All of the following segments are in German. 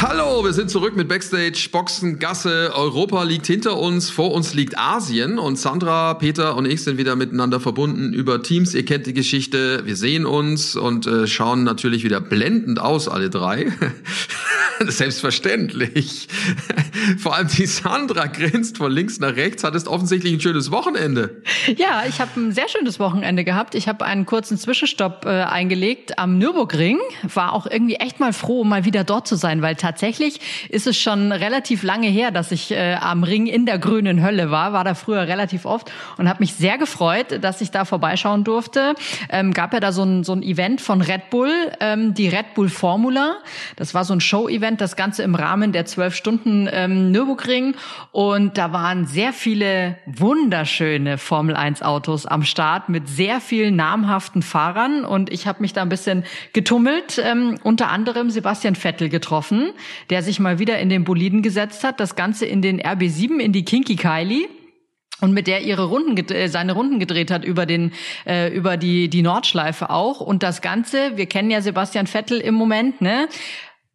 Hallo, wir sind zurück mit Backstage Boxen Gasse. Europa liegt hinter uns, vor uns liegt Asien und Sandra, Peter und ich sind wieder miteinander verbunden über Teams. Ihr kennt die Geschichte, wir sehen uns und äh, schauen natürlich wieder blendend aus, alle drei. Selbstverständlich. Vor allem die Sandra grinst von links nach rechts, hattest offensichtlich ein schönes Wochenende. Ja, ich habe ein sehr schönes Wochenende gehabt. Ich habe einen kurzen Zwischenstopp äh, eingelegt am Nürburgring. War auch irgendwie echt mal froh, mal wieder dort zu sein, weil tatsächlich ist es schon relativ lange her, dass ich äh, am Ring in der grünen Hölle war. War da früher relativ oft und habe mich sehr gefreut, dass ich da vorbeischauen durfte. Ähm, gab ja da so ein, so ein Event von Red Bull, ähm, die Red Bull Formula. Das war so ein Show-Event, das Ganze im Rahmen der zwölf Stunden ähm, Nürburgring. Und da waren sehr viele wunderschöne Formel 1 Autos am Start mit sehr vielen namhaften Fahrern. Und ich habe mich da ein bisschen getummelt, ähm, unter anderem Sebastian Vettel getroffen der sich mal wieder in den Boliden gesetzt hat, das Ganze in den RB7, in die Kinky Kylie und mit der ihre Runden äh, seine Runden gedreht hat über den äh, über die die Nordschleife auch und das ganze wir kennen ja Sebastian Vettel im Moment ne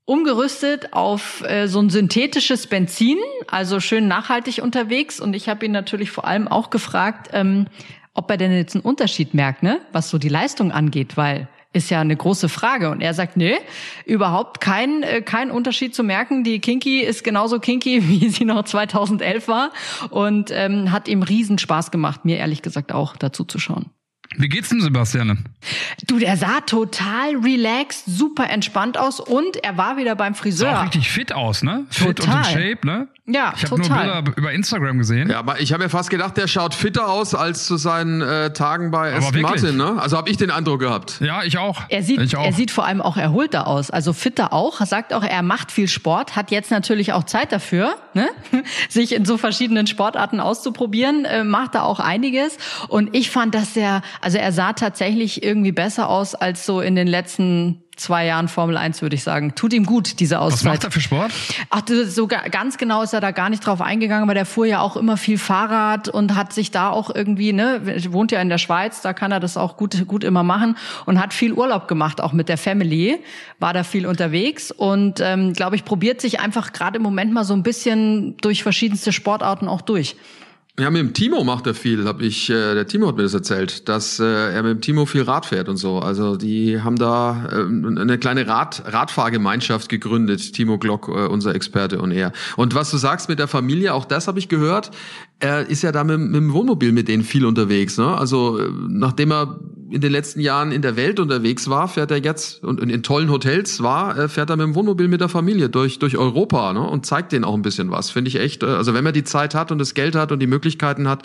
umgerüstet auf äh, so ein synthetisches Benzin also schön nachhaltig unterwegs und ich habe ihn natürlich vor allem auch gefragt ähm, ob er denn jetzt einen Unterschied merkt ne was so die Leistung angeht weil ist ja eine große Frage. Und er sagt, nee, überhaupt kein, äh, kein Unterschied zu merken. Die Kinky ist genauso kinky, wie sie noch 2011 war. Und ähm, hat ihm riesen Spaß gemacht, mir ehrlich gesagt auch dazu zu schauen. Wie geht's dem Sebastian? Du, der sah total relaxed, super entspannt aus und er war wieder beim Friseur. Sah auch richtig fit aus, ne? Fit total. und in Shape, ne? Ja, ich habe nur. Bilder über Instagram gesehen. Ja, aber ich habe ja fast gedacht, der schaut fitter aus als zu seinen äh, Tagen bei Aston? Martin. Ne? Also habe ich den Eindruck gehabt. Ja, ich auch. Er sieht, ich auch. er sieht vor allem auch erholter aus, also fitter auch. Er sagt auch, er macht viel Sport, hat jetzt natürlich auch Zeit dafür, ne? sich in so verschiedenen Sportarten auszuprobieren, äh, macht da auch einiges. Und ich fand, dass er, also er sah tatsächlich irgendwie besser aus als so in den letzten zwei Jahren Formel 1, würde ich sagen. Tut ihm gut, diese Was Auszeit. macht er für Sport? Ach, so ga- ganz genau ist er da gar nicht drauf eingegangen, aber der fuhr ja auch immer viel Fahrrad und hat sich da auch irgendwie, ne, wohnt ja in der Schweiz, da kann er das auch gut, gut immer machen und hat viel Urlaub gemacht, auch mit der Family, war da viel unterwegs und ähm, glaube ich, probiert sich einfach gerade im Moment mal so ein bisschen durch verschiedenste Sportarten auch durch. Ja, mit dem Timo macht er viel, hab ich, äh, der Timo hat mir das erzählt, dass äh, er mit dem Timo viel Rad fährt und so. Also die haben da äh, eine kleine Rad Radfahrgemeinschaft gegründet, Timo Glock, äh, unser Experte und er. Und was du sagst mit der Familie, auch das habe ich gehört, er ist ja da mit, mit dem Wohnmobil mit denen viel unterwegs. Ne? Also äh, nachdem er in den letzten Jahren in der Welt unterwegs war, fährt er jetzt und in tollen Hotels war, äh, fährt er mit dem Wohnmobil mit der Familie durch durch Europa ne? und zeigt denen auch ein bisschen was. Finde ich echt. äh, Also wenn man die Zeit hat und das Geld hat und die Möglichkeiten hat,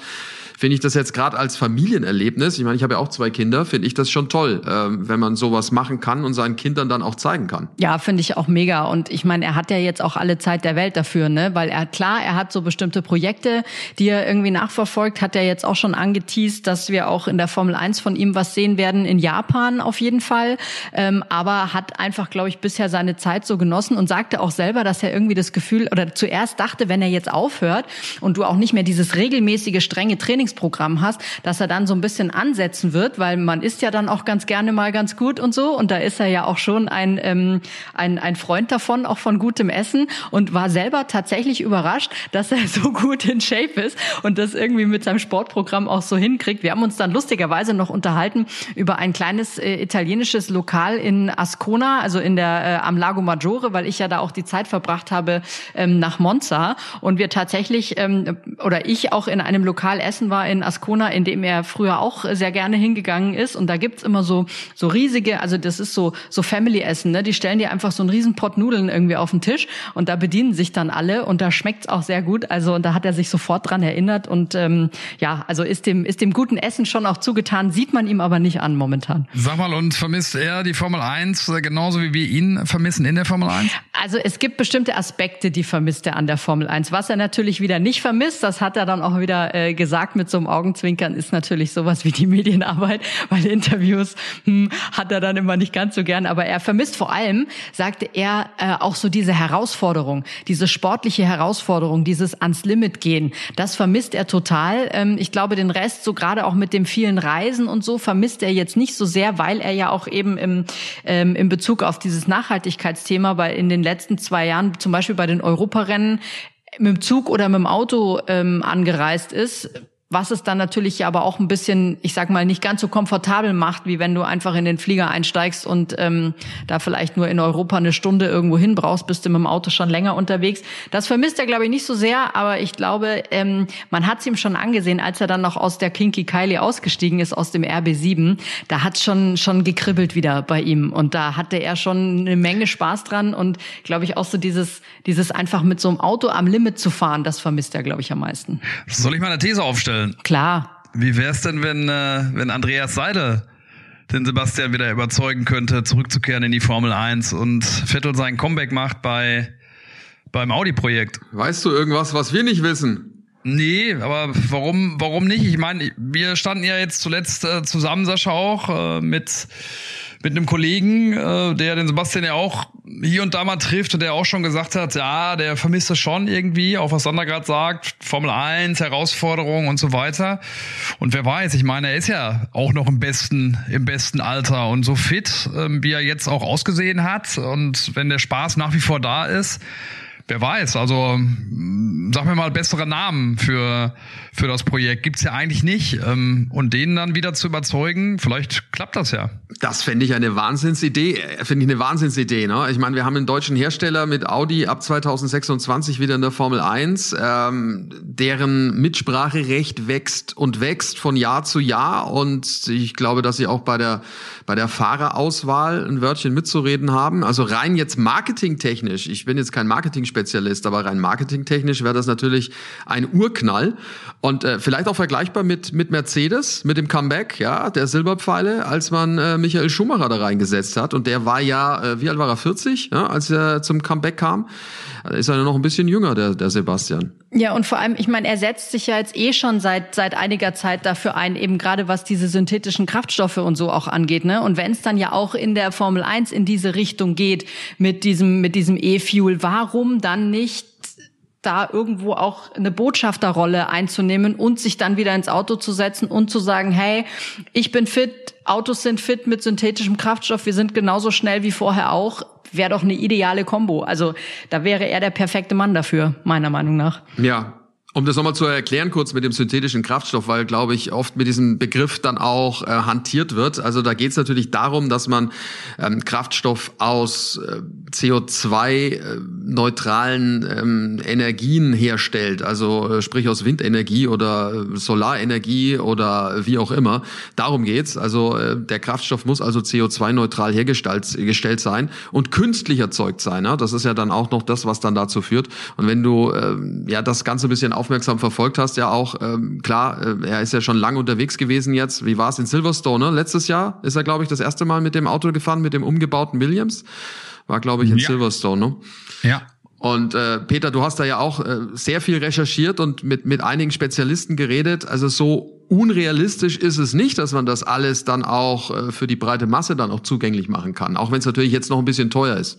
finde ich das jetzt gerade als Familienerlebnis. Ich meine, ich habe ja auch zwei Kinder, finde ich das schon toll, ähm, wenn man sowas machen kann und seinen Kindern dann auch zeigen kann. Ja, finde ich auch mega. Und ich meine, er hat ja jetzt auch alle Zeit der Welt dafür, ne? Weil er, klar, er hat so bestimmte Projekte, die er irgendwie nachverfolgt, hat er jetzt auch schon angeteased, dass wir auch in der Formel 1 von ihm was sehen werden in Japan auf jeden Fall. Ähm, aber hat einfach, glaube ich, bisher seine Zeit so genossen und sagte auch selber, dass er irgendwie das Gefühl oder zuerst dachte, wenn er jetzt aufhört und du auch nicht mehr dieses regelmäßige, strenge Trainingsprogramm hast, dass er dann so ein bisschen ansetzen wird, weil man isst ja dann auch ganz gerne mal ganz gut und so. Und da ist er ja auch schon ein, ähm, ein, ein Freund davon, auch von gutem Essen und war selber tatsächlich überrascht, dass er so gut in Shape ist und das irgendwie mit seinem Sportprogramm auch so hinkriegt. Wir haben uns dann lustigerweise noch unterhalten über ein kleines äh, italienisches Lokal in Ascona, also in der äh, am Lago Maggiore, weil ich ja da auch die Zeit verbracht habe ähm, nach Monza und wir tatsächlich ähm, oder ich auch in einem Lokal essen war in Ascona, in dem er früher auch sehr gerne hingegangen ist und da gibt's immer so so riesige, also das ist so so Family Essen, ne? Die stellen dir einfach so einen riesen Pott Nudeln irgendwie auf den Tisch und da bedienen sich dann alle und da schmeckt's auch sehr gut. Also und da hat er sich sofort dran erinnert und ähm, ja, also ist dem ist dem guten Essen schon auch zugetan, sieht man ihm aber nicht an momentan. Sag mal, und vermisst er die Formel 1 äh, genauso wie wir ihn vermissen in der Formel 1? Also es gibt bestimmte Aspekte, die vermisst er an der Formel 1. Was er natürlich wieder nicht vermisst, das hat er dann auch wieder äh, gesagt mit so einem Augenzwinkern, ist natürlich sowas wie die Medienarbeit, weil Interviews hm, hat er dann immer nicht ganz so gern. Aber er vermisst vor allem, sagte er, äh, auch so diese Herausforderung, diese sportliche Herausforderung, dieses ans Limit gehen. Das vermisst er total. Ähm, ich glaube, den Rest, so gerade auch mit dem vielen Reisen und so, vermisst er jetzt nicht so sehr, weil er ja auch eben im, ähm, in Bezug auf dieses Nachhaltigkeitsthema bei in den letzten zwei Jahren, zum Beispiel bei den Europarennen, mit dem Zug oder mit dem Auto ähm, angereist ist was es dann natürlich aber auch ein bisschen, ich sag mal, nicht ganz so komfortabel macht, wie wenn du einfach in den Flieger einsteigst und ähm, da vielleicht nur in Europa eine Stunde irgendwo hin brauchst, bist du mit dem Auto schon länger unterwegs. Das vermisst er, glaube ich, nicht so sehr, aber ich glaube, ähm, man hat es ihm schon angesehen, als er dann noch aus der Kinky Kylie ausgestiegen ist, aus dem RB7, da hat schon schon gekribbelt wieder bei ihm und da hatte er schon eine Menge Spaß dran und glaube ich auch so dieses dieses einfach mit so einem Auto am Limit zu fahren, das vermisst er, glaube ich, am meisten. Soll ich mal eine These aufstellen? Klar. Wie wär's denn, wenn, äh, wenn Andreas Seidel den Sebastian wieder überzeugen könnte, zurückzukehren in die Formel 1 und Vettel sein Comeback macht bei beim Audi-Projekt? Weißt du irgendwas, was wir nicht wissen? Nee, aber warum, warum nicht? Ich meine, wir standen ja jetzt zuletzt äh, zusammen, Sascha, auch äh, mit mit einem Kollegen, äh, der den Sebastian ja auch hier und da mal trifft und der auch schon gesagt hat, ja, der vermisst das schon irgendwie, auch was Sander gerade sagt, Formel 1, Herausforderungen und so weiter. Und wer weiß, ich meine, er ist ja auch noch im besten, im besten Alter und so fit, ähm, wie er jetzt auch ausgesehen hat. Und wenn der Spaß nach wie vor da ist, wer weiß, also sag mir mal bessere Namen für, für das Projekt gibt's ja eigentlich nicht. Ähm, und denen dann wieder zu überzeugen, vielleicht klappt das ja. Das fände ich eine Wahnsinnsidee, äh, finde ich eine Wahnsinnsidee. Ne? Ich meine, wir haben einen deutschen Hersteller mit Audi ab 2026 wieder in der Formel 1, ähm, deren Mitspracherecht wächst und wächst von Jahr zu Jahr. Und ich glaube, dass sie auch bei der, bei der Fahrerauswahl ein Wörtchen mitzureden haben. Also rein jetzt marketingtechnisch, ich bin jetzt kein Marketing-Spezialist, aber rein marketingtechnisch wäre das natürlich ein Urknall. Äh, vielleicht auch vergleichbar mit, mit Mercedes, mit dem Comeback, ja, der Silberpfeile, als man äh, Michael Schumacher da reingesetzt hat. Und der war ja, äh, wie alt war er, 40, ja, als er zum Comeback kam. Ist er noch ein bisschen jünger, der, der Sebastian. Ja, und vor allem, ich meine, er setzt sich ja jetzt eh schon seit seit einiger Zeit dafür ein, eben gerade was diese synthetischen Kraftstoffe und so auch angeht, ne? Und wenn es dann ja auch in der Formel 1 in diese Richtung geht mit diesem mit diesem E-Fuel, warum dann nicht da irgendwo auch eine Botschafterrolle einzunehmen und sich dann wieder ins Auto zu setzen und zu sagen, hey, ich bin fit, Autos sind fit mit synthetischem Kraftstoff, wir sind genauso schnell wie vorher auch, wäre doch eine ideale Kombo. Also da wäre er der perfekte Mann dafür, meiner Meinung nach. Ja, um das nochmal zu erklären, kurz mit dem synthetischen Kraftstoff, weil, glaube ich, oft mit diesem Begriff dann auch äh, hantiert wird. Also da geht es natürlich darum, dass man ähm, Kraftstoff aus äh, CO2-neutralen äh, ähm, Energien herstellt, also äh, sprich aus Windenergie oder äh, Solarenergie oder wie auch immer. Darum geht's. Also äh, der Kraftstoff muss also CO2-neutral hergestellt sein und künstlich erzeugt sein. Ja? Das ist ja dann auch noch das, was dann dazu führt. Und wenn du äh, ja das Ganze ein bisschen aufmerksam verfolgt hast, ja auch, ähm, klar, äh, er ist ja schon lange unterwegs gewesen jetzt. Wie war es in Silverstone? Ne? Letztes Jahr ist er, glaube ich, das erste Mal mit dem Auto gefahren, mit dem umgebauten Williams. War, glaube ich, in ja. Silverstone. Ne? Ja. Und äh, Peter, du hast da ja auch äh, sehr viel recherchiert und mit, mit einigen Spezialisten geredet. Also so unrealistisch ist es nicht, dass man das alles dann auch äh, für die breite Masse dann auch zugänglich machen kann. Auch wenn es natürlich jetzt noch ein bisschen teuer ist.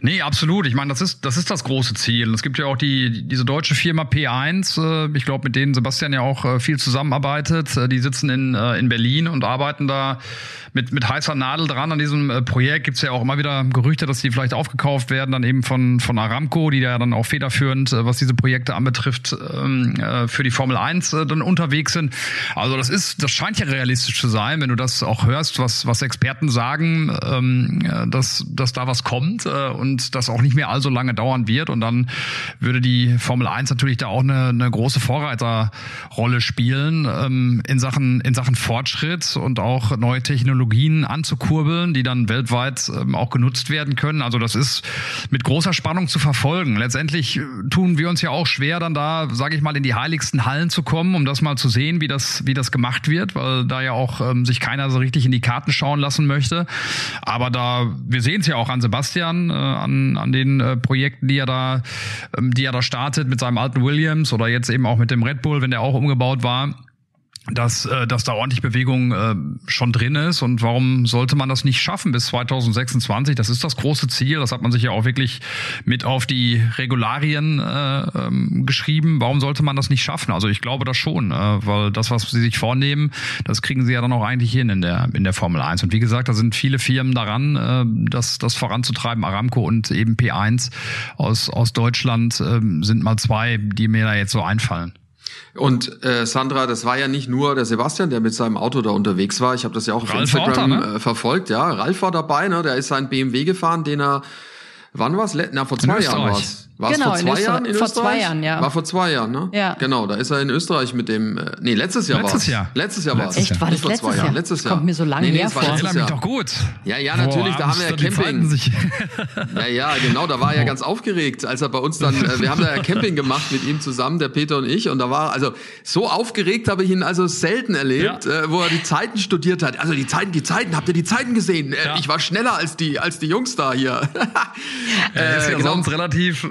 Nee, absolut. Ich meine, das ist, das ist das große Ziel. Es gibt ja auch die, diese deutsche Firma P1, äh, ich glaube, mit denen Sebastian ja auch äh, viel zusammenarbeitet. Äh, die sitzen in, in Berlin und arbeiten da mit, mit heißer Nadel dran an diesem Projekt. Gibt es ja auch immer wieder Gerüchte, dass die vielleicht aufgekauft werden, dann eben von, von Aramco, die ja dann auch federführend, was diese Projekte anbetrifft, ähm, für die Formel 1 dann unterwegs sind. Also das ist, das scheint ja realistisch zu sein, wenn du das auch hörst, was, was Experten sagen, ähm, dass, dass da was kommt und das auch nicht mehr allzu lange dauern wird. Und dann würde die Formel 1 natürlich da auch eine, eine große Vorreiterrolle spielen ähm, in Sachen in Sachen Fortschritt und auch neue Technologien anzukurbeln, die dann weltweit ähm, auch genutzt werden können. Also das ist mit großer Spannung zu verfolgen. Letztendlich äh, tun wir uns ja auch schwer, dann da, sage ich mal, in die heiligsten Hallen zu kommen, um das mal zu sehen, wie das wie das gemacht wird, weil da ja auch ähm, sich keiner so richtig in die Karten schauen lassen möchte. Aber da wir sehen es ja auch an Sebastian, äh, an an den äh, Projekten, die er da ähm, die er da startet mit seinem alten Williams oder jetzt eben auch mit dem Red Bull, wenn der auch umgebaut war dass, äh, dass da ordentlich Bewegung äh, schon drin ist und warum sollte man das nicht schaffen bis 2026? Das ist das große Ziel, das hat man sich ja auch wirklich mit auf die Regularien äh, ähm, geschrieben. Warum sollte man das nicht schaffen? Also ich glaube das schon, äh, weil das, was sie sich vornehmen, das kriegen sie ja dann auch eigentlich hin in der, in der Formel 1. Und wie gesagt, da sind viele Firmen daran, äh, das, das voranzutreiben. Aramco und eben P1 aus, aus Deutschland äh, sind mal zwei, die mir da jetzt so einfallen. Und äh, Sandra, das war ja nicht nur der Sebastian, der mit seinem Auto da unterwegs war. Ich habe das ja auch auf Ralf Instagram da, ne? äh, verfolgt. Ja, Ralf war dabei, ne? Der ist sein BMW gefahren, den er Wann war's? Na, vor zwei Jahren war's. War es genau, vor zwei Jahren in vor Österreich? Vor zwei Jahren, ja. War vor zwei Jahren, ne? Ja. Genau, da ist er in Österreich mit dem, äh, nee, letztes Jahr letztes war's. Jahr. Letztes Jahr war es. Echt, war das letztes Jahr? Jahren. Letztes Jahr. Kommt mir so lange nee, nee, her vor. Ich mich doch gut. Ja, ja, natürlich, Boah, da haben wir ja Camping. ja, ja, genau, da war er ja ganz aufgeregt, als er bei uns dann, äh, wir haben da ja Camping gemacht mit ihm zusammen, der Peter und ich, und da war, also, so aufgeregt habe ich ihn also selten erlebt, ja. äh, wo er die Zeiten studiert hat. Also, die Zeiten, die Zeiten, habt ihr die Zeiten gesehen? Äh, ja. Ich war schneller als die, als die Jungs da hier. er ist ja äh, genau. sonst relativ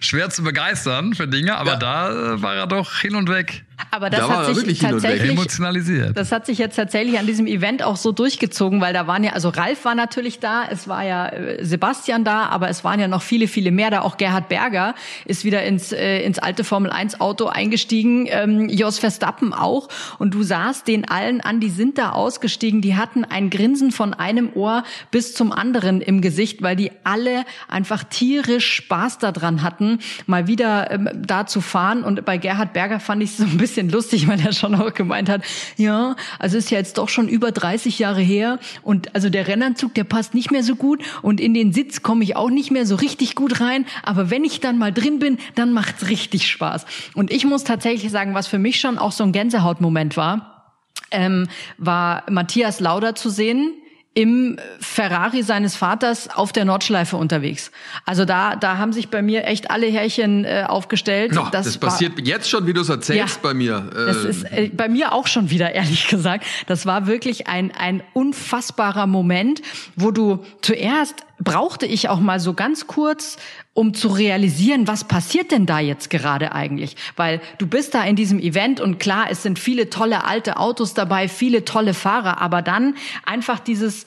schwer zu begeistern für Dinge, aber ja. da äh, war er doch hin und weg. Aber das da hat sich tatsächlich emotionalisiert. Das hat sich jetzt tatsächlich an diesem Event auch so durchgezogen, weil da waren ja also Ralf war natürlich da, es war ja äh, Sebastian da, aber es waren ja noch viele viele mehr da. Auch Gerhard Berger ist wieder ins äh, ins alte Formel 1 Auto eingestiegen, ähm, Jos Verstappen auch und du sahst den allen an, die sind da ausgestiegen, die hatten ein Grinsen von einem Ohr bis zum anderen im Gesicht, weil die alle einfach tierisch Spaß daran hatten, mal wieder ähm, da zu fahren und bei Gerhard Berger fand ich so ein bisschen bisschen lustig, weil er schon auch gemeint hat, ja, also ist ja jetzt doch schon über 30 Jahre her und also der Rennanzug, der passt nicht mehr so gut und in den Sitz komme ich auch nicht mehr so richtig gut rein, aber wenn ich dann mal drin bin, dann macht's richtig Spaß. Und ich muss tatsächlich sagen, was für mich schon auch so ein Gänsehautmoment war, ähm, war Matthias Lauder zu sehen, im Ferrari seines Vaters auf der Nordschleife unterwegs. Also da, da haben sich bei mir echt alle Härchen äh, aufgestellt. No, das, das passiert war, jetzt schon, wie du es erzählst, ja, bei mir. Äh, das ist äh, bei mir auch schon wieder, ehrlich gesagt. Das war wirklich ein, ein unfassbarer Moment, wo du zuerst brauchte ich auch mal so ganz kurz, um zu realisieren, was passiert denn da jetzt gerade eigentlich? Weil du bist da in diesem Event und klar, es sind viele tolle alte Autos dabei, viele tolle Fahrer, aber dann einfach dieses,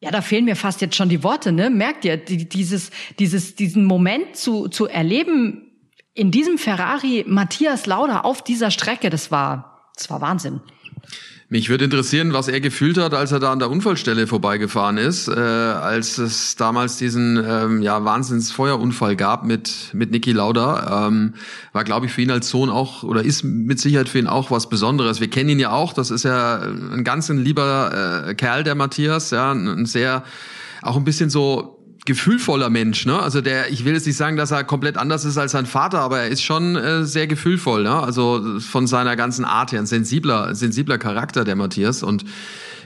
ja, da fehlen mir fast jetzt schon die Worte, ne? Merkt ihr, dieses, dieses, diesen Moment zu, zu erleben, in diesem Ferrari Matthias Lauda auf dieser Strecke, das war, das war Wahnsinn. Mich würde interessieren, was er gefühlt hat, als er da an der Unfallstelle vorbeigefahren ist, äh, als es damals diesen ähm, ja Wahnsinnsfeuerunfall gab mit mit Niki Lauda. Ähm, war, glaube ich, für ihn als Sohn auch oder ist mit Sicherheit für ihn auch was Besonderes. Wir kennen ihn ja auch. Das ist ja ein ganz ein lieber äh, Kerl, der Matthias, ja, ein sehr auch ein bisschen so gefühlvoller Mensch, ne? Also der, ich will jetzt nicht sagen, dass er komplett anders ist als sein Vater, aber er ist schon äh, sehr gefühlvoll, ne? Also von seiner ganzen Art her, ein sensibler, sensibler Charakter, der Matthias und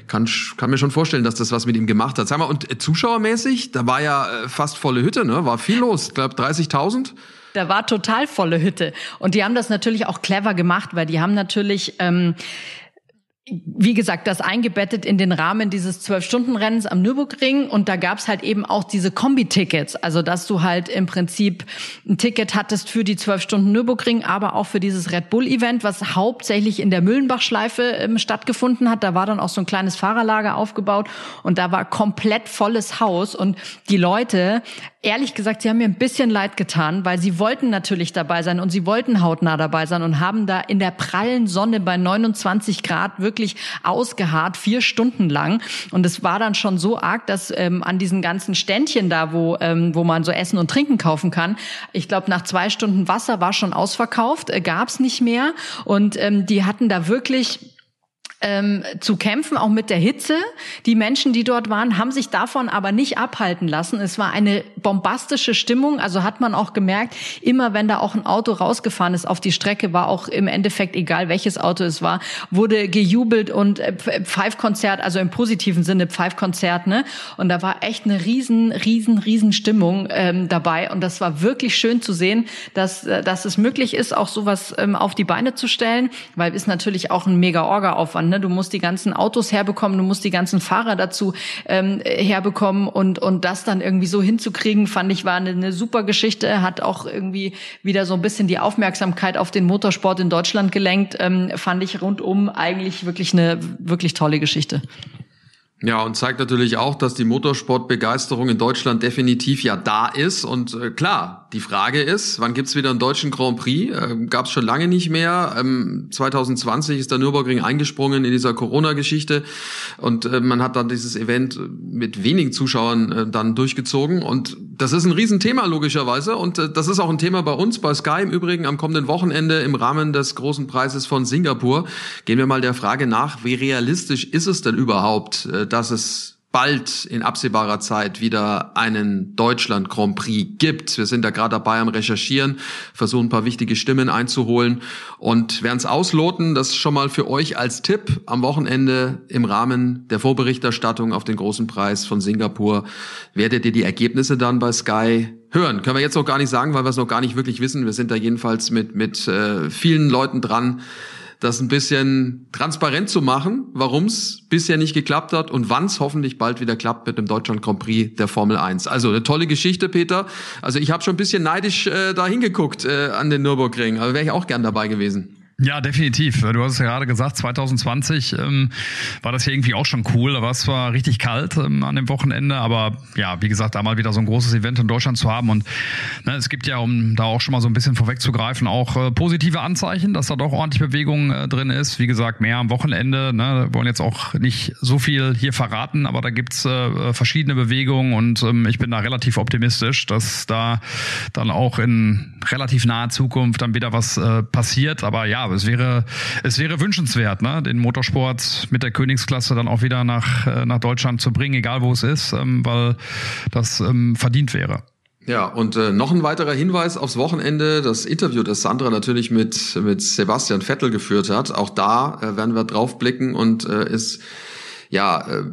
kann, kann mir schon vorstellen, dass das was mit ihm gemacht hat. Sag mal, und äh, zuschauermäßig, da war ja äh, fast volle Hütte, ne? War viel los, ich glaube 30.000. Da war total volle Hütte. Und die haben das natürlich auch clever gemacht, weil die haben natürlich ähm, wie gesagt, das eingebettet in den Rahmen dieses Zwölf-Stunden-Rennens am Nürburgring. Und da gab's halt eben auch diese Kombi-Tickets. Also, dass du halt im Prinzip ein Ticket hattest für die zwölf Stunden Nürburgring, aber auch für dieses Red Bull-Event, was hauptsächlich in der Müllenbach-Schleife ähm, stattgefunden hat. Da war dann auch so ein kleines Fahrerlager aufgebaut und da war komplett volles Haus. Und die Leute ehrlich gesagt, sie haben mir ein bisschen leid getan, weil sie wollten natürlich dabei sein und sie wollten hautnah dabei sein und haben da in der prallen Sonne bei 29 Grad wirklich ausgeharrt, vier Stunden lang. Und es war dann schon so arg, dass ähm, an diesen ganzen Ständchen da, wo, ähm, wo man so Essen und Trinken kaufen kann, ich glaube, nach zwei Stunden Wasser war schon ausverkauft, äh, gab es nicht mehr. Und ähm, die hatten da wirklich ähm, zu kämpfen, auch mit der Hitze. Die Menschen, die dort waren, haben sich davon aber nicht abhalten lassen. Es war eine bombastische Stimmung. Also hat man auch gemerkt, immer wenn da auch ein Auto rausgefahren ist auf die Strecke, war auch im Endeffekt egal, welches Auto es war, wurde gejubelt und äh, Pfeifkonzert, also im positiven Sinne Pfeifkonzert. Ne? Und da war echt eine riesen, riesen, riesen Stimmung ähm, dabei. Und das war wirklich schön zu sehen, dass, äh, dass es möglich ist, auch sowas ähm, auf die Beine zu stellen, weil es natürlich auch ein mega Orga-Aufwand. Ne? Du musst die ganzen Autos herbekommen, du musst die ganzen Fahrer dazu ähm, herbekommen und, und das dann irgendwie so hinzukriegen, fand ich, war eine, eine super Geschichte, hat auch irgendwie wieder so ein bisschen die Aufmerksamkeit auf den Motorsport in Deutschland gelenkt, ähm, fand ich rundum eigentlich wirklich eine wirklich tolle Geschichte. Ja, und zeigt natürlich auch, dass die Motorsportbegeisterung in Deutschland definitiv ja da ist. Und äh, klar, die Frage ist, wann gibt's wieder einen deutschen Grand Prix? Äh, Gab es schon lange nicht mehr. Ähm, 2020 ist der Nürburgring eingesprungen in dieser Corona-Geschichte und äh, man hat dann dieses Event mit wenigen Zuschauern äh, dann durchgezogen. Und das ist ein Riesenthema logischerweise. Und äh, das ist auch ein Thema bei uns, bei Sky im Übrigen am kommenden Wochenende im Rahmen des großen Preises von Singapur. Gehen wir mal der Frage nach, wie realistisch ist es denn überhaupt? Äh, dass es bald in absehbarer Zeit wieder einen Deutschland Grand Prix gibt. Wir sind da gerade dabei am Recherchieren, versuchen ein paar wichtige Stimmen einzuholen und werden es ausloten. Das schon mal für euch als Tipp am Wochenende im Rahmen der Vorberichterstattung auf den großen Preis von Singapur werdet ihr die Ergebnisse dann bei Sky hören. Können wir jetzt noch gar nicht sagen, weil wir es noch gar nicht wirklich wissen. Wir sind da jedenfalls mit, mit äh, vielen Leuten dran, das ein bisschen transparent zu machen, warum es bisher nicht geklappt hat und wann es hoffentlich bald wieder klappt mit dem Deutschland Grand Prix der Formel 1. Also eine tolle Geschichte, Peter. Also ich habe schon ein bisschen neidisch äh, da hingeguckt äh, an den Nürburgring, aber wäre ich auch gern dabei gewesen. Ja, definitiv. Du hast es ja gerade gesagt, 2020 ähm, war das hier irgendwie auch schon cool. Da war es zwar richtig kalt ähm, an dem Wochenende, aber ja, wie gesagt, da mal wieder so ein großes Event in Deutschland zu haben. Und ne, es gibt ja, um da auch schon mal so ein bisschen vorwegzugreifen, auch äh, positive Anzeichen, dass da doch ordentlich Bewegung äh, drin ist. Wie gesagt, mehr am Wochenende. Ne, wir wollen jetzt auch nicht so viel hier verraten, aber da gibt's äh, verschiedene Bewegungen und ähm, ich bin da relativ optimistisch, dass da dann auch in relativ naher Zukunft dann wieder was äh, passiert. Aber ja, es wäre, es wäre wünschenswert, ne, den Motorsport mit der Königsklasse dann auch wieder nach, äh, nach Deutschland zu bringen, egal wo es ist, ähm, weil das ähm, verdient wäre. Ja, und äh, noch ein weiterer Hinweis aufs Wochenende, das Interview, das Sandra natürlich mit, mit Sebastian Vettel geführt hat. Auch da äh, werden wir drauf blicken und äh, ist ja äh,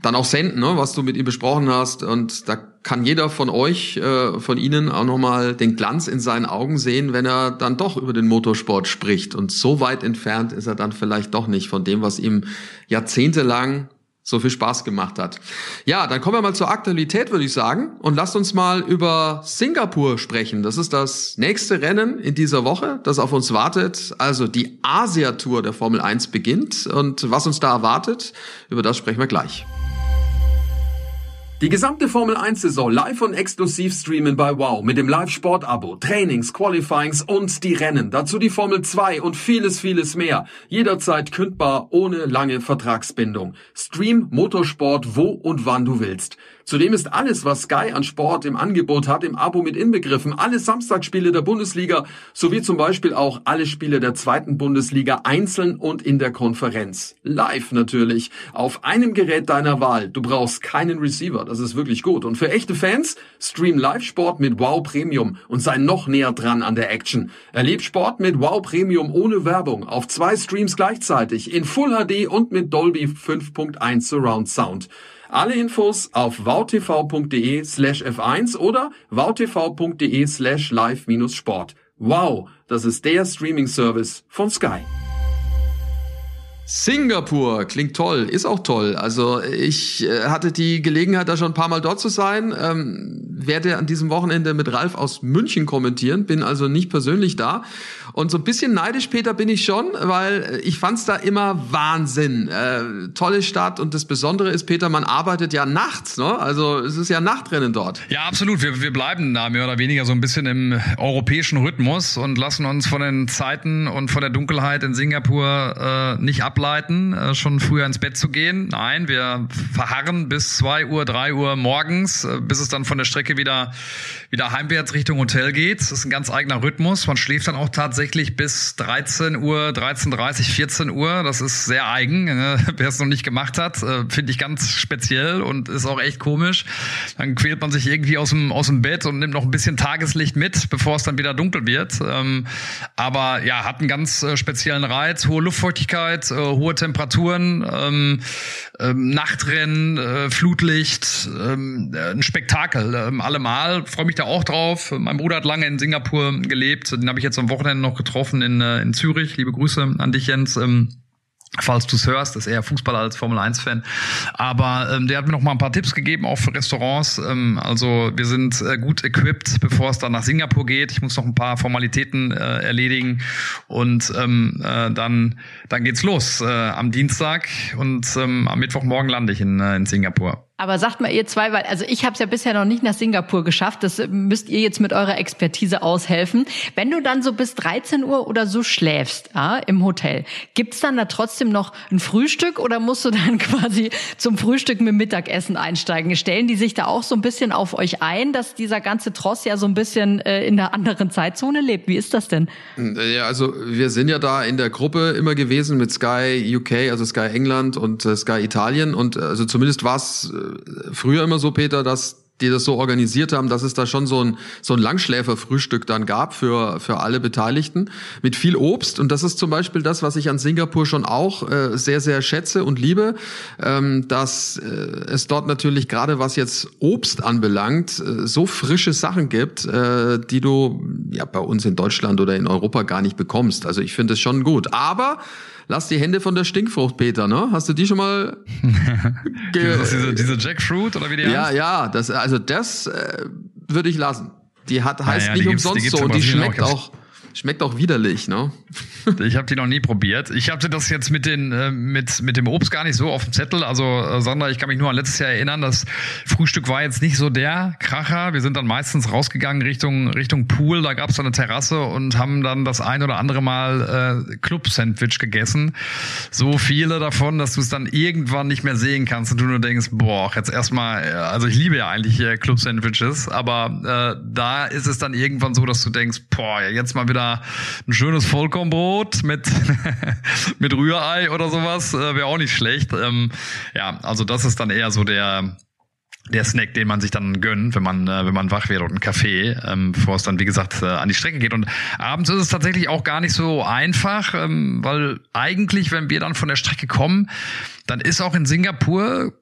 dann auch senden, ne, was du mit ihm besprochen hast. Und da kann jeder von euch, äh, von Ihnen auch nochmal den Glanz in seinen Augen sehen, wenn er dann doch über den Motorsport spricht. Und so weit entfernt ist er dann vielleicht doch nicht von dem, was ihm jahrzehntelang so viel Spaß gemacht hat. Ja, dann kommen wir mal zur Aktualität, würde ich sagen. Und lasst uns mal über Singapur sprechen. Das ist das nächste Rennen in dieser Woche, das auf uns wartet. Also die Asia-Tour der Formel 1 beginnt. Und was uns da erwartet, über das sprechen wir gleich. Die gesamte Formel 1 Saison live und exklusiv streamen bei Wow mit dem Live-Sport Abo, Trainings, Qualifyings und die Rennen. Dazu die Formel 2 und vieles, vieles mehr. Jederzeit kündbar, ohne lange Vertragsbindung. Stream Motorsport wo und wann du willst. Zudem ist alles, was Sky an Sport im Angebot hat, im Abo mit inbegriffen. Alle Samstagsspiele der Bundesliga sowie zum Beispiel auch alle Spiele der zweiten Bundesliga einzeln und in der Konferenz. Live natürlich. Auf einem Gerät deiner Wahl. Du brauchst keinen Receiver. Das ist wirklich gut. Und für echte Fans, stream Live-Sport mit Wow Premium und sei noch näher dran an der Action. Erleb Sport mit Wow Premium ohne Werbung auf zwei Streams gleichzeitig in Full HD und mit Dolby 5.1 Surround Sound. Alle Infos auf wowtv.de slash f1 oder wowtv.de slash live-sport. Wow, das ist der Streaming-Service von Sky. Singapur klingt toll, ist auch toll. Also ich äh, hatte die Gelegenheit, da schon ein paar Mal dort zu sein. Ähm, werde an diesem Wochenende mit Ralf aus München kommentieren, bin also nicht persönlich da. Und so ein bisschen neidisch, Peter, bin ich schon, weil ich fand's da immer Wahnsinn. Äh, tolle Stadt und das Besondere ist, Peter, man arbeitet ja nachts, ne? Also es ist ja Nachtrennen dort. Ja, absolut. Wir, wir bleiben da mehr oder weniger so ein bisschen im europäischen Rhythmus und lassen uns von den Zeiten und von der Dunkelheit in Singapur äh, nicht ab ableiten, äh, schon früher ins Bett zu gehen. Nein, wir verharren bis zwei Uhr, drei Uhr morgens, äh, bis es dann von der Strecke wieder, wieder heimwärts Richtung Hotel geht. Das ist ein ganz eigener Rhythmus. Man schläft dann auch tatsächlich tatsächlich bis 13 Uhr, 13.30 14 Uhr. Das ist sehr eigen. Ne? Wer es noch nicht gemacht hat, äh, finde ich ganz speziell und ist auch echt komisch. Dann quält man sich irgendwie aus dem, aus dem Bett und nimmt noch ein bisschen Tageslicht mit, bevor es dann wieder dunkel wird. Ähm, aber ja, hat einen ganz äh, speziellen Reiz. Hohe Luftfeuchtigkeit, äh, hohe Temperaturen, ähm, ähm, Nachtrennen, äh, Flutlicht, ähm, ein Spektakel. Ähm, allemal. Freue mich da auch drauf. Mein Bruder hat lange in Singapur gelebt. Den habe ich jetzt am Wochenende noch getroffen in, äh, in Zürich. Liebe Grüße an dich, Jens. Ähm, falls du es hörst, ist eher Fußballer als Formel 1 Fan. Aber ähm, der hat mir noch mal ein paar Tipps gegeben, auch für Restaurants. Ähm, also wir sind äh, gut equipped, bevor es dann nach Singapur geht. Ich muss noch ein paar Formalitäten äh, erledigen und ähm, äh, dann dann geht's los äh, am Dienstag und ähm, am Mittwochmorgen lande ich in, äh, in Singapur. Aber sagt mal ihr zwei, weil also ich habe es ja bisher noch nicht nach Singapur geschafft. Das müsst ihr jetzt mit eurer Expertise aushelfen. Wenn du dann so bis 13 Uhr oder so schläfst ja, im Hotel, gibt's dann da trotzdem noch ein Frühstück oder musst du dann quasi zum Frühstück mit Mittagessen einsteigen? Stellen die sich da auch so ein bisschen auf euch ein, dass dieser ganze Tross ja so ein bisschen äh, in der anderen Zeitzone lebt? Wie ist das denn? Ja, also wir sind ja da in der Gruppe immer gewesen mit Sky UK, also Sky England und äh, Sky Italien und äh, also zumindest war es äh, früher immer so, Peter, dass die das so organisiert haben, dass es da schon so ein, so ein Langschläferfrühstück dann gab für, für alle Beteiligten mit viel Obst. Und das ist zum Beispiel das, was ich an Singapur schon auch äh, sehr, sehr schätze und liebe, ähm, dass äh, es dort natürlich gerade was jetzt Obst anbelangt, äh, so frische Sachen gibt, äh, die du ja bei uns in Deutschland oder in Europa gar nicht bekommst. Also ich finde es schon gut. Aber lass die Hände von der Stinkfrucht, Peter, ne? Hast du die schon mal? diese, diese Jackfruit oder wie die Ja, heißt? ja, das, also das äh, würde ich lassen. Die hat heißt ja, nicht gibt's- die umsonst so und die schmeckt auch. auch, schmeckt auch widerlich, ne? Ich habe die noch nie probiert. Ich hatte das jetzt mit den äh, mit mit dem Obst gar nicht so auf dem Zettel. Also äh, Sandra, ich kann mich nur an letztes Jahr erinnern, das Frühstück war jetzt nicht so der Kracher. Wir sind dann meistens rausgegangen Richtung Richtung Pool. Da gab es dann eine Terrasse und haben dann das ein oder andere Mal äh, Club-Sandwich gegessen. So viele davon, dass du es dann irgendwann nicht mehr sehen kannst und du nur denkst, boah, jetzt erstmal, äh, also ich liebe ja eigentlich äh, Club-Sandwiches, aber äh, da ist es dann irgendwann so, dass du denkst, boah, jetzt mal wieder ein schönes Vollkornbrot mit, mit Rührei oder sowas, äh, wäre auch nicht schlecht. Ähm, ja, also das ist dann eher so der, der Snack, den man sich dann gönnt, wenn man, äh, wenn man wach wird und einen Kaffee, ähm, bevor es dann, wie gesagt, äh, an die Strecke geht. Und abends ist es tatsächlich auch gar nicht so einfach, ähm, weil eigentlich, wenn wir dann von der Strecke kommen, dann ist auch in Singapur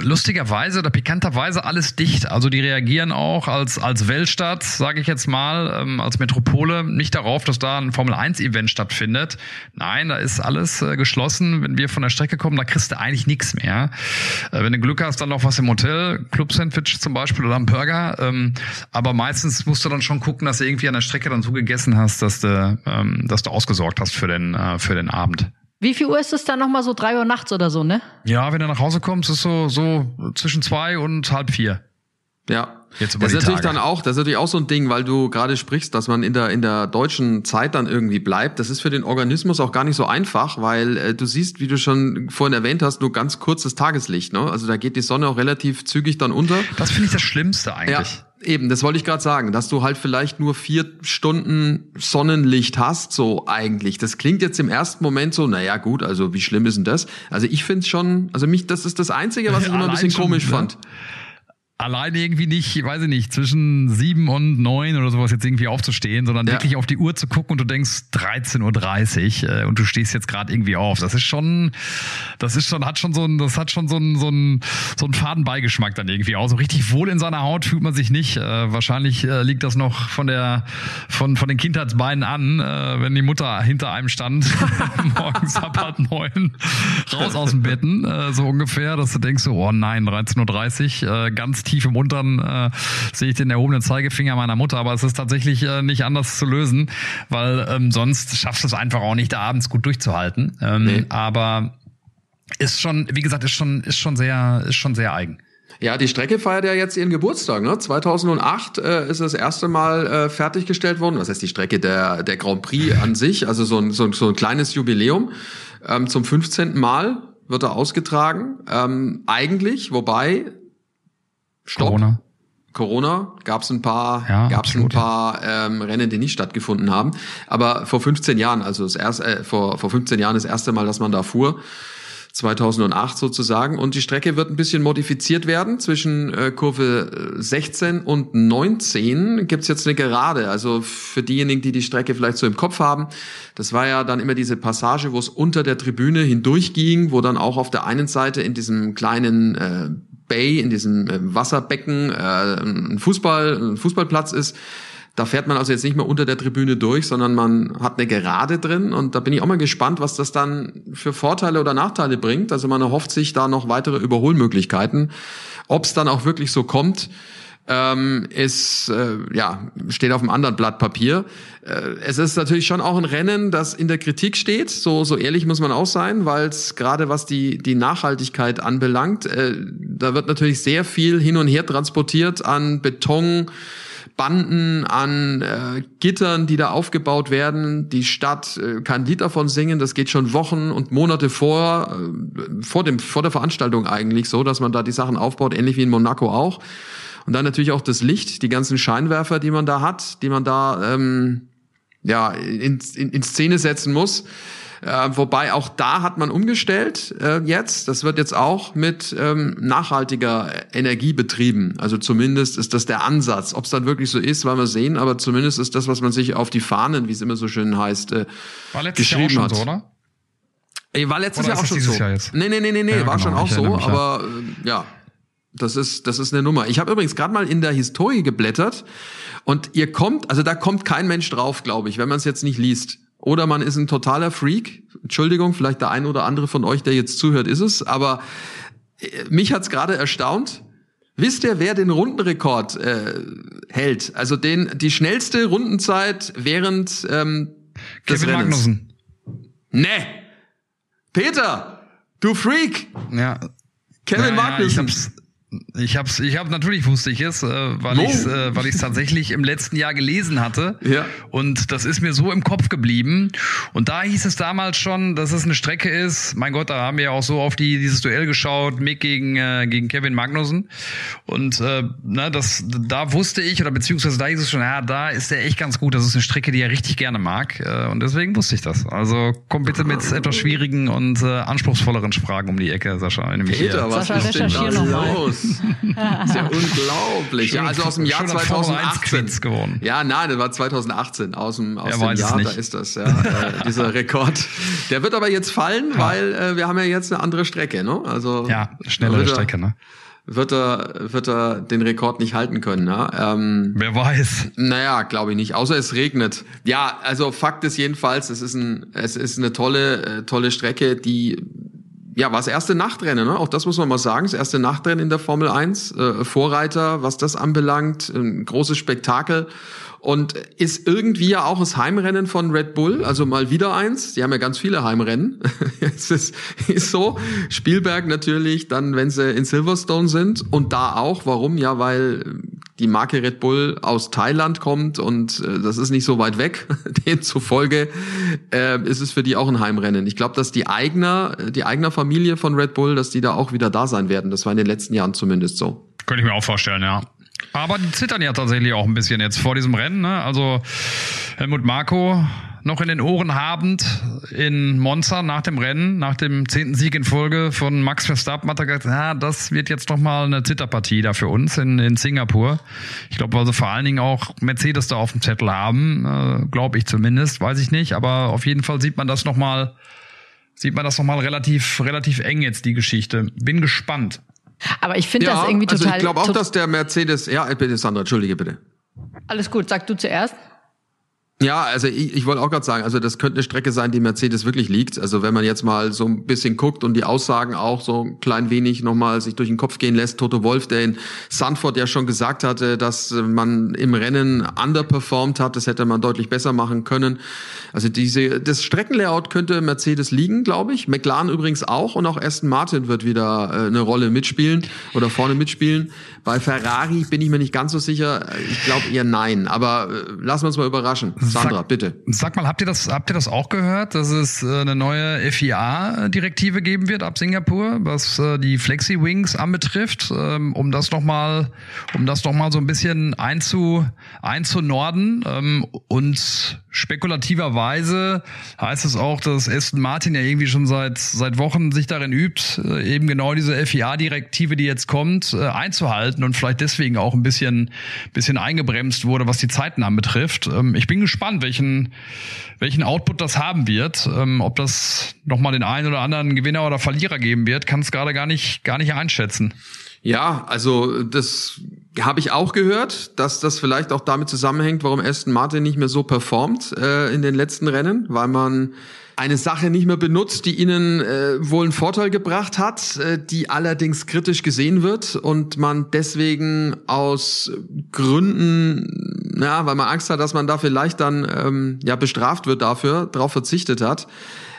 lustigerweise oder pikanterweise alles dicht. Also die reagieren auch als, als Weltstadt, sage ich jetzt mal, ähm, als Metropole, nicht darauf, dass da ein Formel-1-Event stattfindet. Nein, da ist alles äh, geschlossen. Wenn wir von der Strecke kommen, da kriegst du eigentlich nichts mehr. Äh, wenn du Glück hast, dann noch was im Hotel, Club-Sandwich zum Beispiel oder ein Burger. Ähm, aber meistens musst du dann schon gucken, dass du irgendwie an der Strecke dann so gegessen hast, dass du, ähm, dass du ausgesorgt hast für den, äh, für den Abend. Wie viel Uhr ist es dann nochmal so? Drei Uhr nachts oder so, ne? Ja, wenn du nach Hause kommst, ist so, so zwischen zwei und halb vier. Ja. Jetzt über das ist natürlich Tage. dann auch, das ist natürlich auch so ein Ding, weil du gerade sprichst, dass man in der in der deutschen Zeit dann irgendwie bleibt. Das ist für den Organismus auch gar nicht so einfach, weil äh, du siehst, wie du schon vorhin erwähnt hast, nur ganz kurzes Tageslicht. Ne? Also da geht die Sonne auch relativ zügig dann unter. Das finde ich das Schlimmste eigentlich. Ja, eben, das wollte ich gerade sagen, dass du halt vielleicht nur vier Stunden Sonnenlicht hast, so eigentlich. Das klingt jetzt im ersten Moment so, naja gut, also wie schlimm ist denn das? Also ich finde schon, also mich, das ist das Einzige, was ich immer ein bisschen schon, komisch ne? fand. Allein irgendwie nicht, weiß ich nicht, zwischen sieben und neun oder sowas jetzt irgendwie aufzustehen, sondern Ja. wirklich auf die Uhr zu gucken und du denkst 13.30 Uhr äh, und du stehst jetzt gerade irgendwie auf. Das ist schon, das ist schon, hat schon so ein, das hat schon so ein, so ein, so einen faden Beigeschmack dann irgendwie auch. So richtig wohl in seiner Haut fühlt man sich nicht. Äh, wahrscheinlich äh, liegt das noch von der, von, von den Kindheitsbeinen an, wenn die Mutter hinter einem stand, morgens ab halb neun, raus aus dem Betten, so ungefähr, dass du denkst so, oh nein, 13.30 Uhr, äh, ganz tief im Unteren äh, sehe ich den erhobenen Zeigefinger meiner Mutter, aber es ist tatsächlich äh, nicht anders zu lösen, weil ähm, sonst schaffst du es einfach auch nicht, da abends gut durchzuhalten. Ähm, Nee. Aber ist schon, wie gesagt, ist schon, ist schon sehr, ist schon sehr eigen. Ja, die Strecke feiert ja jetzt ihren Geburtstag. Ne? 2008 äh, ist das erste Mal äh, fertiggestellt worden. Was heißt die Strecke der, der Grand Prix an sich? Also so ein, so ein, so ein kleines Jubiläum. Ähm, zum 15. Mal wird er ausgetragen. Ähm, eigentlich, wobei, stopp. Corona. Corona gab es ein paar, Ja, gab es ein absolut. paar ähm, Rennen, die nicht stattgefunden haben. Aber vor 15 Jahren, also das erste, äh, vor vor 15 Jahren das erste Mal, dass man da fuhr. 2008 sozusagen. Und die Strecke wird ein bisschen modifiziert werden. Zwischen äh, Kurve äh, 16 und 19 gibt's jetzt eine Gerade. Also für diejenigen, die die Strecke vielleicht so im Kopf haben, das war ja dann immer diese Passage, wo es unter der Tribüne hindurchging, wo dann auch auf der einen Seite in diesem kleinen äh, Bay, in diesem äh, Wasserbecken äh, ein Fußball, ein Fußballplatz ist. Da fährt man also jetzt nicht mehr unter der Tribüne durch, sondern man hat eine Gerade drin und da bin ich auch mal gespannt, was das dann für Vorteile oder Nachteile bringt. Also man erhofft sich da noch weitere Überholmöglichkeiten. Ob es dann auch wirklich so kommt, ähm, ist äh, ja steht auf einem anderen Blatt Papier. Äh, es ist natürlich schon auch ein Rennen, das in der Kritik steht. So so ehrlich muss man auch sein, weil es gerade was die die Nachhaltigkeit anbelangt, äh, da wird natürlich sehr viel hin und her transportiert an Beton. Banden an äh, Gittern, die da aufgebaut werden. Die Stadt äh, kann Lied davon singen. Das geht schon Wochen und Monate vor, äh, vor, dem, vor der Veranstaltung eigentlich so, dass man da die Sachen aufbaut, ähnlich wie in Monaco auch. Und dann natürlich auch das Licht, die ganzen Scheinwerfer, die man da hat, die man da ähm, ja, in, in, in Szene setzen muss. Äh, wobei auch da hat man umgestellt äh, jetzt. Das wird jetzt auch mit ähm, nachhaltiger Energie betrieben. Also zumindest ist das der Ansatz. Ob es dann wirklich so ist, werden wir sehen. Aber zumindest ist das, was man sich auf die Fahnen, wie es immer so schön heißt, äh, War letztes Jahr auch geschrieben schon hat. so, oder? Ey, war letztes Oder Jahr auch schon so. Jahr jetzt? Nee, nee, nee, nee, nee, Ja, war genau, schon auch so, aber äh, ja. Das ist, das ist eine Nummer. Ich habe übrigens gerade mal in der Historie geblättert und ihr kommt, also da kommt kein Mensch drauf, glaube ich, wenn man es jetzt nicht liest. Oder man ist ein totaler Freak. Entschuldigung, vielleicht der ein oder andere von euch, der jetzt zuhört, ist es. Aber äh, mich hat's gerade erstaunt. Wisst ihr, wer den Rundenrekord äh, hält? Also den die schnellste Rundenzeit während ähm, des Kevin Rennens. Magnussen. Ne. Peter, du Freak. Ja. Kevin ja, ja, Magnussen. hab's, ich hab's, ich hab natürlich wusste ich es, äh, weil No. ich äh, weil ich tatsächlich im letzten Jahr gelesen hatte. Ja. Und das ist mir so im Kopf geblieben. Und da hieß es damals schon, dass es eine Strecke ist. Mein Gott, da haben wir ja auch so auf die dieses Duell geschaut, Mick gegen äh, gegen Kevin Magnussen. Und äh, na, das da wusste ich oder beziehungsweise da hieß es schon, ja, da ist er echt ganz gut. Das ist eine Strecke, die er richtig gerne mag. Äh, und deswegen wusste ich das. Also komm bitte mit etwas schwierigen und äh, anspruchsvolleren Fragen um die Ecke, Sascha. Nämlich hier. Peter, was Sascha, ist denn da recherchier ist ja unglaublich. Ja, Schöner- also aus dem Jahr schöner Formel 2018. 1 geworden. Ja, nein, das war 2018 aus dem aus dem Jahr, da ist das ja äh, dieser Rekord. Der wird aber jetzt fallen, weil äh, wir haben ja jetzt eine andere Strecke, ne? Also Ja, schnellere er- Strecke, ne? Wird er wird er den Rekord nicht halten können, ne? Ähm, Wer weiß. Naja, glaube ich nicht. Außer es regnet. Ja, also Fakt ist jedenfalls, es ist ein, es ist eine tolle, äh, tolle Strecke, die ja, war das erste Nachtrennen, ne? Auch das muss man mal sagen. Das erste Nachtrennen in der Formel 1. Äh, Vorreiter, was das anbelangt. Ein großes Spektakel. Und ist irgendwie ja auch das Heimrennen von Red Bull, also mal wieder eins. Die haben ja ganz viele Heimrennen. es ist, ist so. Spielberg natürlich, dann wenn sie in Silverstone sind. Und da auch. Warum? Ja, weil die Marke Red Bull aus Thailand kommt und äh, das ist nicht so weit weg. Demzufolge äh, ist es für die auch ein Heimrennen. Ich glaube, dass die Eigner, die Eigner Familie von Red Bull, dass die da auch wieder da sein werden. Das war in den letzten Jahren zumindest so. Könnte ich mir auch vorstellen, ja. Aber die zittern ja tatsächlich auch ein bisschen jetzt vor diesem Rennen. Ne? Also Helmut Marko noch in den Ohren habend in Monza nach dem Rennen, nach dem zehnten Sieg in Folge von Max Verstappen, hat er gesagt, ja, das wird jetzt noch mal eine Zitterpartie da für uns in, in Singapur. Ich glaube, weil sie vor allen Dingen auch Mercedes da auf dem Zettel haben, äh, glaube ich zumindest, weiß ich nicht. Aber auf jeden Fall sieht man das noch mal, sieht man das noch mal relativ, relativ eng jetzt die Geschichte. Bin gespannt. Aber ich finde das irgendwie also total. ich glaube auch, dass der Mercedes, ja, bitte Sandra, entschuldige bitte. Alles gut, sag du zuerst. Ja, also ich, ich wollte auch gerade sagen, also das könnte eine Strecke sein, die Mercedes wirklich liegt. Also wenn man jetzt mal so ein bisschen guckt und die Aussagen auch so ein klein wenig nochmal sich durch den Kopf gehen lässt, Toto Wolf, der in Sanford ja schon gesagt hatte, dass man im Rennen underperformed hat, das hätte man deutlich besser machen können. Also diese, das Streckenlayout könnte Mercedes liegen, glaube ich. McLaren übrigens auch und auch Aston Martin wird wieder äh, eine Rolle mitspielen oder vorne mitspielen. Bei Ferrari bin ich mir nicht ganz so sicher. Ich glaube eher nein, aber äh, lassen wir uns mal überraschen. Sandra, sag, bitte. Sag mal, habt ihr das, habt ihr das auch gehört, dass es äh, eine neue FIA-Direktive geben wird ab Singapur, was äh, die Flexi-Wings anbetrifft, ähm, um das nochmal, um das noch mal so ein bisschen einzu, einzunorden ähm, und spekulativerweise heißt es auch, dass Aston Martin ja irgendwie schon seit seit Wochen sich darin übt, äh, eben genau diese FIA-Direktive, die jetzt kommt, einzuhalten und vielleicht deswegen auch ein bisschen bisschen eingebremst wurde, was die Zeiten anbetrifft. Ähm, ich bin gespannt, welchen welchen Output das haben wird, ähm, ob das noch mal den einen oder anderen Gewinner oder Verlierer geben wird, kann es gerade gar nicht gar nicht einschätzen. Ja, also das habe ich auch gehört, dass das vielleicht auch damit zusammenhängt, warum Aston Martin nicht mehr so performt äh, in den letzten Rennen, weil man eine Sache nicht mehr benutzt, die ihnen äh, wohl einen Vorteil gebracht hat, äh, die allerdings kritisch gesehen wird und man deswegen aus Gründen, ja, weil man Angst hat, dass man da vielleicht dann ähm, ja bestraft wird dafür, darauf verzichtet hat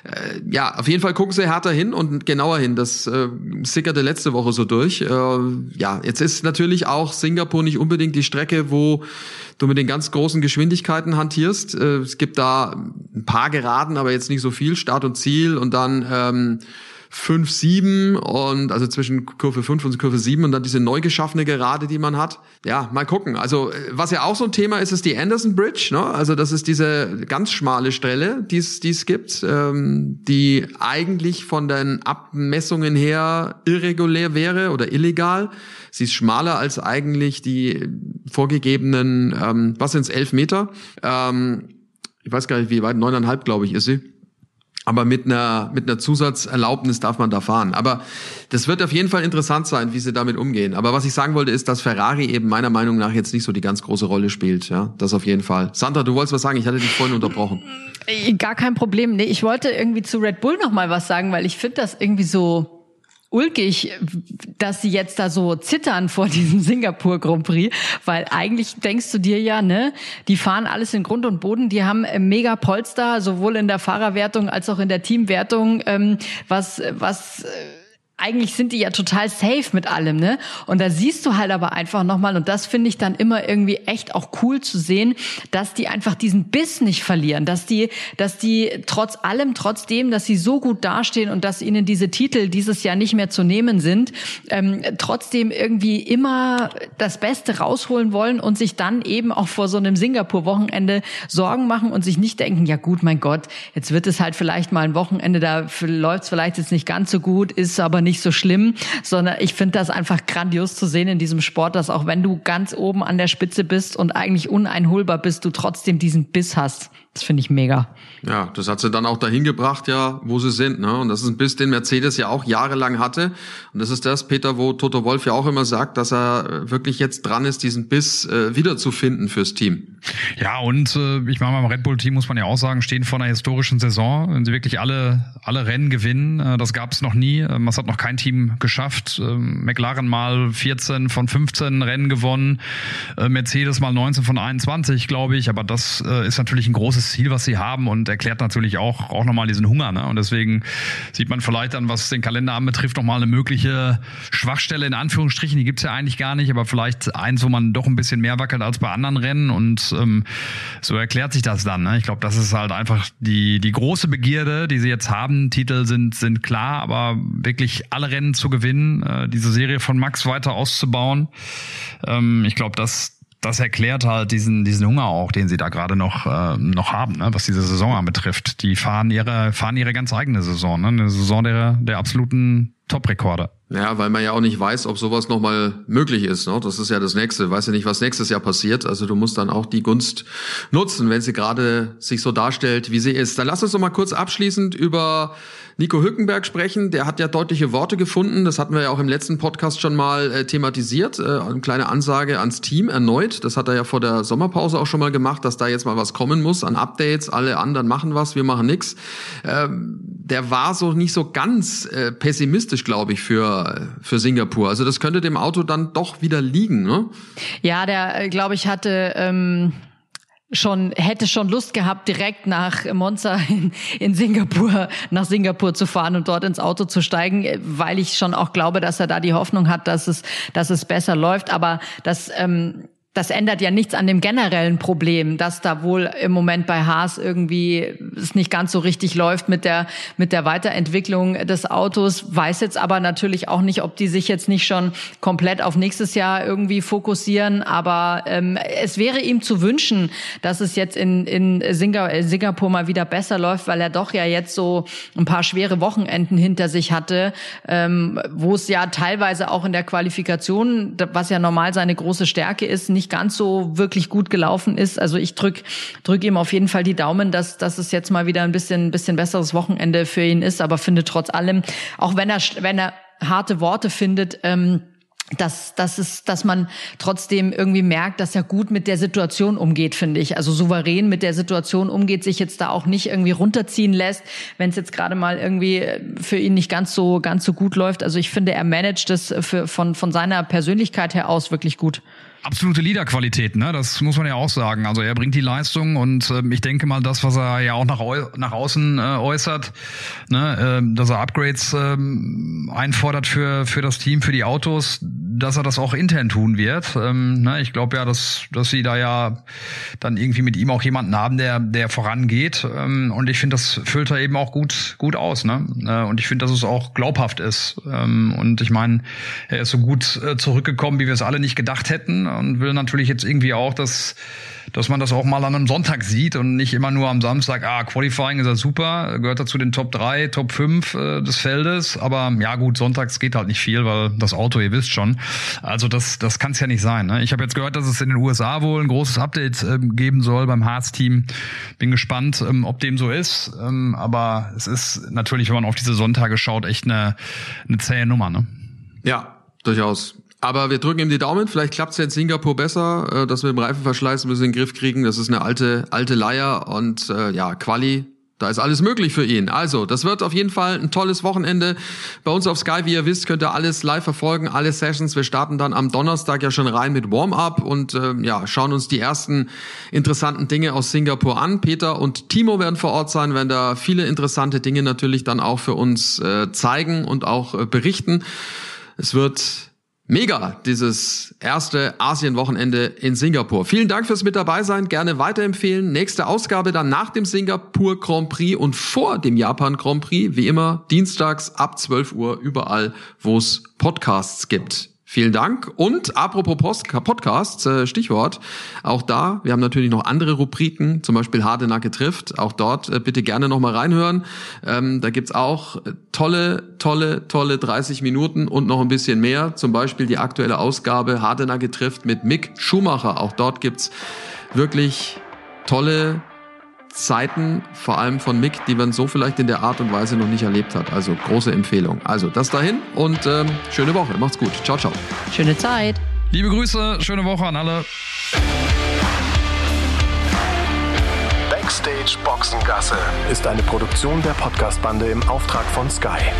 äh, ja, auf jeden Fall gucken Sie härter hin und genauer hin. Das äh, sickerte letzte Woche so durch. Äh, ja, jetzt ist natürlich auch Singapur nicht unbedingt die Strecke, wo du mit den ganz großen Geschwindigkeiten hantierst. Äh, es gibt da ein paar Geraden, aber jetzt nicht so viel. Start und Ziel und dann ähm, 5, 7 und also zwischen Kurve 5 und Kurve 7 und dann diese neu geschaffene Gerade, die man hat. Ja, mal gucken. Also was ja auch so ein Thema ist, ist die Anderson Bridge. Ne? Also das ist diese ganz schmale Stelle, die es gibt, ähm, die eigentlich von den Abmessungen her irregulär wäre oder illegal. Sie ist schmaler als eigentlich die vorgegebenen, ähm, was sind es, 11 Meter. Ähm, ich weiß gar nicht, wie weit, neuneinhalb, glaube ich, ist sie. Aber mit einer, mit einer Zusatzerlaubnis darf man da fahren. Aber das wird auf jeden Fall interessant sein, wie sie damit umgehen. Aber was ich sagen wollte, ist, dass Ferrari eben meiner Meinung nach jetzt nicht so die ganz große Rolle spielt. Ja, das auf jeden Fall. Sandra, du wolltest was sagen? Ich hatte dich vorhin unterbrochen. Gar kein Problem. Nee, ich wollte irgendwie zu Red Bull noch mal was sagen, weil ich finde das irgendwie so ulkig, dass sie jetzt da so zittern vor diesem Singapur Grand Prix, weil eigentlich denkst du dir ja, ne, die fahren alles in Grund und Boden, die haben äh, mega Polster, sowohl in der Fahrerwertung als auch in der Teamwertung, ähm, was, was, äh, eigentlich sind die ja total safe mit allem, ne? Und da siehst du halt aber einfach nochmal, und das finde ich dann immer irgendwie echt auch cool zu sehen, dass die einfach diesen Biss nicht verlieren, dass die, dass die trotz allem, trotzdem, dass sie so gut dastehen und dass ihnen diese Titel dieses Jahr nicht mehr zu nehmen sind, ähm, trotzdem irgendwie immer das Beste rausholen wollen und sich dann eben auch vor so einem Singapur-Wochenende Sorgen machen und sich nicht denken, ja gut, mein Gott, jetzt wird es halt vielleicht mal ein Wochenende, da läuft es vielleicht jetzt nicht ganz so gut, ist aber nicht so schlimm, sondern ich finde das einfach grandios zu sehen in diesem Sport, dass auch wenn du ganz oben an der Spitze bist und eigentlich uneinholbar bist, du trotzdem diesen Biss hast. Das finde ich mega. Ja, das hat sie dann auch dahin gebracht, ja, wo sie sind. Ne? Und das ist ein Biss, den Mercedes ja auch jahrelang hatte. Und das ist das, Peter, wo Toto Wolf ja auch immer sagt, dass er wirklich jetzt dran ist, diesen Biss äh, wiederzufinden fürs Team. Ja, und äh, ich meine, beim Red Bull-Team muss man ja auch sagen, stehen vor einer historischen Saison. Wenn sie wirklich alle, alle Rennen gewinnen, äh, das gab es noch nie. Ähm, das hat noch kein Team geschafft. Ähm, McLaren mal 14 von 15 Rennen gewonnen, äh, Mercedes mal 19 von 21, glaube ich. Aber das äh, ist natürlich ein großes das Ziel, was sie haben und erklärt natürlich auch, auch nochmal diesen Hunger. Ne? Und deswegen sieht man vielleicht dann, was den Kalender anbetrifft, nochmal eine mögliche Schwachstelle in Anführungsstrichen. Die gibt's ja eigentlich gar nicht, aber vielleicht eins, wo man doch ein bisschen mehr wackelt als bei anderen Rennen. Und ähm, so erklärt sich das dann. Ne? Ich glaube, das ist halt einfach die, die große Begierde, die sie jetzt haben. Titel sind, sind klar, aber wirklich alle Rennen zu gewinnen, äh, diese Serie von Max weiter auszubauen. Ähm, ich glaube, das, das erklärt halt diesen, diesen Hunger auch, den sie da gerade noch, äh, noch haben, ne, was diese Saison anbetrifft. Die fahren ihre, fahren ihre ganz eigene Saison, ne? eine Saison der, der absoluten Top-Rekorde. Ja, weil man ja auch nicht weiß, ob sowas nochmal möglich ist. Ne? Das ist ja das Nächste. Weiß ja nicht, was nächstes Jahr passiert. Also du musst dann auch die Gunst nutzen, wenn sie gerade sich so darstellt, wie sie ist. Dann lass uns noch mal kurz abschließend über Nico Hülkenberg sprechen. Der hat ja deutliche Worte gefunden. Das hatten wir ja auch im letzten Podcast schon mal äh, thematisiert. Äh, eine kleine Ansage ans Team erneut. Das hat er ja vor der Sommerpause auch schon mal gemacht, dass da jetzt mal was kommen muss an Updates. Alle anderen machen was, wir machen nix. Ähm, der war so nicht so ganz äh, pessimistisch, glaube ich, für für, Singapur. Also das könnte dem Auto dann doch wieder liegen, ne? Ja, der, äh, glaube ich, hatte ähm, schon hätte schon Lust gehabt, direkt nach Monza in, in Singapur nach Singapur zu fahren und dort ins Auto zu steigen, äh, weil ich schon auch glaube, dass er da die Hoffnung hat, dass es dass es besser läuft. Aber das ähm, das ändert ja nichts an dem generellen Problem, dass da wohl im Moment bei Haas irgendwie es nicht ganz so richtig läuft mit der mit der Weiterentwicklung des Autos. Weiß jetzt aber natürlich auch nicht, ob die sich jetzt nicht schon komplett auf nächstes Jahr irgendwie fokussieren. Aber ähm, es wäre ihm zu wünschen, dass es jetzt in in Singapur mal wieder besser läuft, weil er doch ja jetzt so ein paar schwere Wochenenden hinter sich hatte, ähm, wo es ja teilweise auch in der Qualifikation, was ja normal seine große Stärke ist, nicht nicht ganz so wirklich gut gelaufen ist. Also ich drück drück ihm auf jeden Fall die Daumen, dass, dass es jetzt mal wieder ein bisschen, bisschen besseres Wochenende für ihn ist, aber finde trotz allem, auch wenn er, wenn er harte Worte findet, ähm, dass, dass, es, dass man trotzdem irgendwie merkt, dass er gut mit der Situation umgeht, finde ich. Also souverän mit der Situation umgeht, sich jetzt da auch nicht irgendwie runterziehen lässt, wenn es jetzt gerade mal irgendwie für ihn nicht ganz so, ganz so gut läuft. Also ich finde, er managt das für, von, von seiner Persönlichkeit her aus wirklich gut absolute Leaderqualität, ne? Das muss man ja auch sagen. Also er bringt die Leistung und äh, ich denke mal, das, was er ja auch nach, nach außen äh, äußert, ne, äh, dass er Upgrades äh, einfordert für, für das Team, für die Autos, dass er das auch intern tun wird. Ähm, ne? Ich glaube ja, dass, dass sie da ja dann irgendwie mit ihm auch jemanden haben, der, der vorangeht. Ähm, und ich finde, das füllt er eben auch gut, gut aus. Ne? Äh, und ich finde, dass es auch glaubhaft ist. Ähm, und ich meine, er ist so gut äh, zurückgekommen, wie wir es alle nicht gedacht hätten und will natürlich jetzt irgendwie auch, dass dass man das auch mal an einem Sonntag sieht und nicht immer nur am Samstag, ah, Qualifying ist ja super, gehört dazu den Top 3, Top 5 äh, des Feldes, aber ja gut, sonntags geht halt nicht viel, weil das Auto, ihr wisst schon. Also das, das kann es ja nicht sein. Ne? Ich habe jetzt gehört, dass es in den USA wohl ein großes Update äh, geben soll beim Haas-Team. Bin gespannt, ähm, ob dem so ist. Ähm, aber es ist natürlich, wenn man auf diese Sonntage schaut, echt eine, eine zähe Nummer. Ne? Ja, durchaus. Aber wir drücken ihm die Daumen. Vielleicht klappt es ja in Singapur besser, äh, dass wir im Reifenverschleiß ein bisschen in den Griff kriegen. Das ist eine alte, alte Leier und äh, ja, Quali. Da ist alles möglich für ihn. Also, das wird auf jeden Fall ein tolles Wochenende. Bei uns auf Sky, wie ihr wisst, könnt ihr alles live verfolgen, alle Sessions. Wir starten dann am Donnerstag ja schon rein mit Warm-up und äh, ja, schauen uns die ersten interessanten Dinge aus Singapur an. Peter und Timo werden vor Ort sein, werden da viele interessante Dinge natürlich dann auch für uns äh, zeigen und auch äh, berichten. Es wird Mega, dieses erste Asien-Wochenende in Singapur. Vielen Dank fürs mit dabei sein. Gerne weiterempfehlen. Nächste Ausgabe dann nach dem Singapur Grand Prix und vor dem Japan Grand Prix. Wie immer dienstags ab 12 Uhr überall, wo es Podcasts gibt. Vielen Dank. Und apropos Post Podcasts, äh, Stichwort, auch da, wir haben natürlich noch andere Rubriken, zum Beispiel Hardenacke trifft. Auch dort äh, bitte gerne nochmal reinhören. Ähm, da gibt's auch äh, tolle, tolle, tolle 30 Minuten und noch ein bisschen mehr. Zum Beispiel die aktuelle Ausgabe Hardenacke trifft mit Mick Schumacher. Auch dort gibt's wirklich tolle Zeiten, vor allem von Mick, die man so vielleicht in der Art und Weise noch nicht erlebt hat. Also große Empfehlung. Also das dahin und ähm, schöne Woche. Macht's gut. Ciao, ciao. Schöne Zeit. Liebe Grüße, schöne Woche an alle. Backstage Boxengasse ist eine Produktion der Podcastbande im Auftrag von Sky.